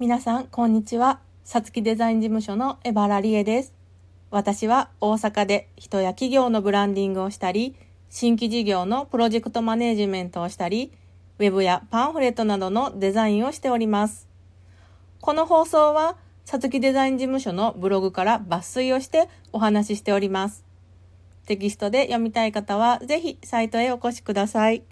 皆さん、こんにちは。さつきデザイン事務所のエバラリエです。私は大阪で人や企業のブランディングをしたり、新規事業のプロジェクトマネージメントをしたり、ウェブやパンフレットなどのデザインをしております。この放送は、さつきデザイン事務所のブログから抜粋をしてお話ししております。テキストで読みたい方は、ぜひサイトへお越しください。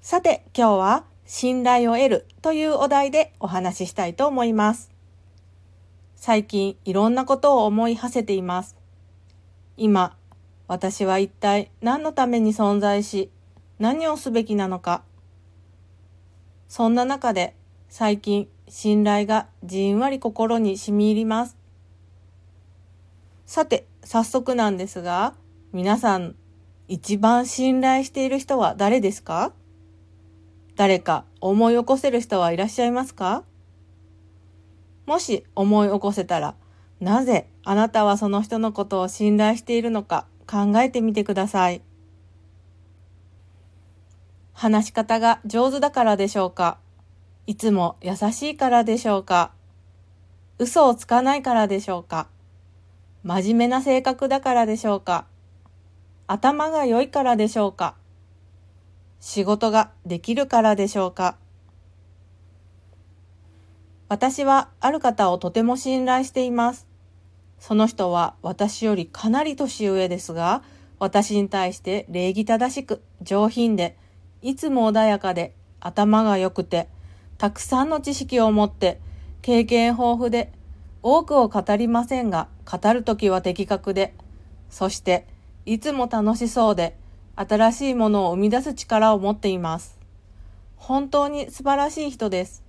さて、今日は信頼を得るというお題でお話ししたいと思います。最近いろんなことを思い馳せています。今、私は一体何のために存在し、何をすべきなのか。そんな中で最近信頼がじんわり心に染み入ります。さて、早速なんですが、皆さん一番信頼している人は誰ですか？誰か思い起こせる人はいらっしゃいますか？もし思い起こせたら、なぜあなたはその人のことを信頼しているのか考えてみてください。話し方が上手だからでしょうか？いつも優しいからでしょうか？嘘をつかないからでしょうか？真面目な性格だからでしょうか？頭が良いからでしょうか？仕事ができるからでしょうか？私はある方をとても信頼しています。その人は私よりかなり年上ですが、私に対して礼儀正しく上品で、いつも穏やかで頭が良くて、たくさんの知識を持って、経験豊富で、多くを語りませんが、語るときは的確で、そして、いつも楽しそうで、新しいものを生み出す力を持っています。本当に素晴らしい人です。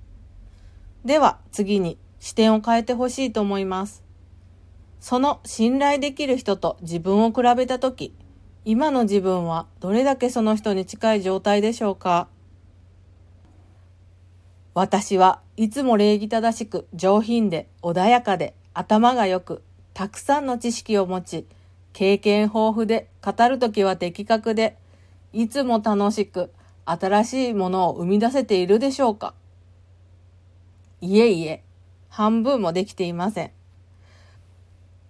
では次に視点を変えてほしいと思います。その信頼できる人と自分を比べたとき、今の自分はどれだけその人に近い状態でしょうか？私はいつも礼儀正しく上品で穏やかで頭が良くたくさんの知識を持ち経験豊富で語るときは的確でいつも楽しく新しいものを生み出せているでしょうかいえいえ、半分もできていません。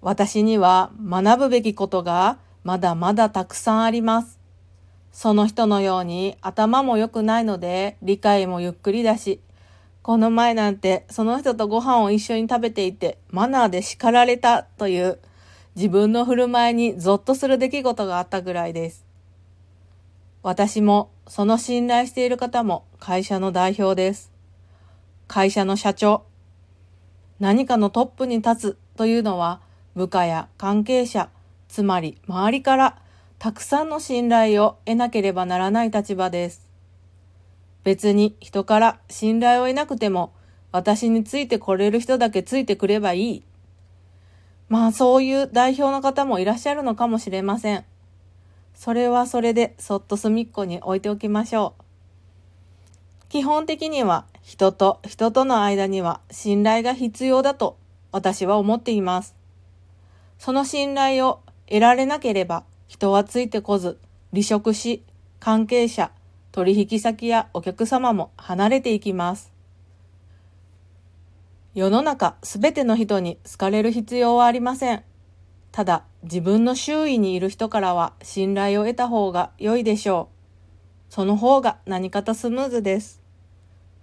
私には学ぶべきことがまだまだたくさんあります。その人のように頭も良くないので理解もゆっくりだし、この前なんてその人とご飯を一緒に食べていてマナーで叱られたという自分の振る舞いにゾッとする出来事があったぐらいです。私もその信頼している方も会社の代表です。会社の社長。何かのトップに立つというのは部下や関係者、つまり周りからたくさんの信頼を得なければならない立場です。別に人から信頼を得なくても私についてこれる人だけついてくればいい。まあそういう代表の方もいらっしゃるのかもしれません。それはそれでそっと隅っこに置いておきましょう。基本的には人と人との間には信頼が必要だと私は思っています。その信頼を得られなければ人はついてこず離職し関係者、取引先やお客様も離れていきます。世の中すべての人に好かれる必要はありません。ただ自分の周囲にいる人からは信頼を得た方が良いでしょう。その方が何かとスムーズです。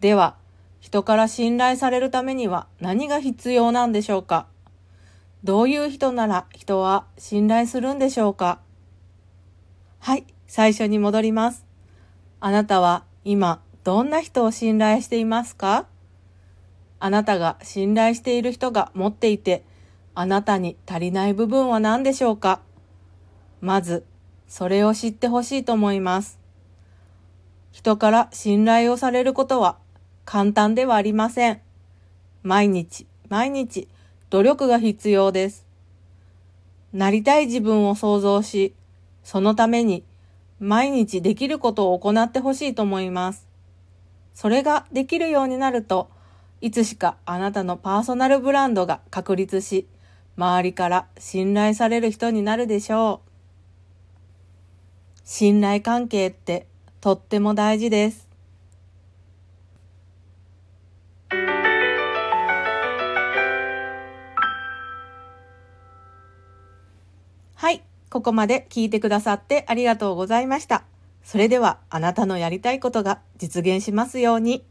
では、人から信頼されるためには何が必要なんでしょうか？どういう人なら人は信頼するんでしょうか？はい、最初に戻ります。あなたは今どんな人を信頼していますか？あなたが信頼している人が持っていて、あなたに足りない部分は何でしょうか？まず、それを知ってほしいと思います。人から信頼をされることは簡単ではありません。毎日、毎日、努力が必要です。なりたい自分を想像し、そのために毎日できることを行ってほしいと思います。それができるようになると、いつしかあなたのパーソナルブランドが確立し、周りから信頼される人になるでしょう。信頼関係ってとっても大事です。はい。ここまで聞いてくださってありがとうございました。それではあなたのやりたいことが実現しますように。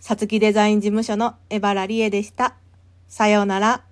さつきデザイン事務所のエバラリエでした。さようなら。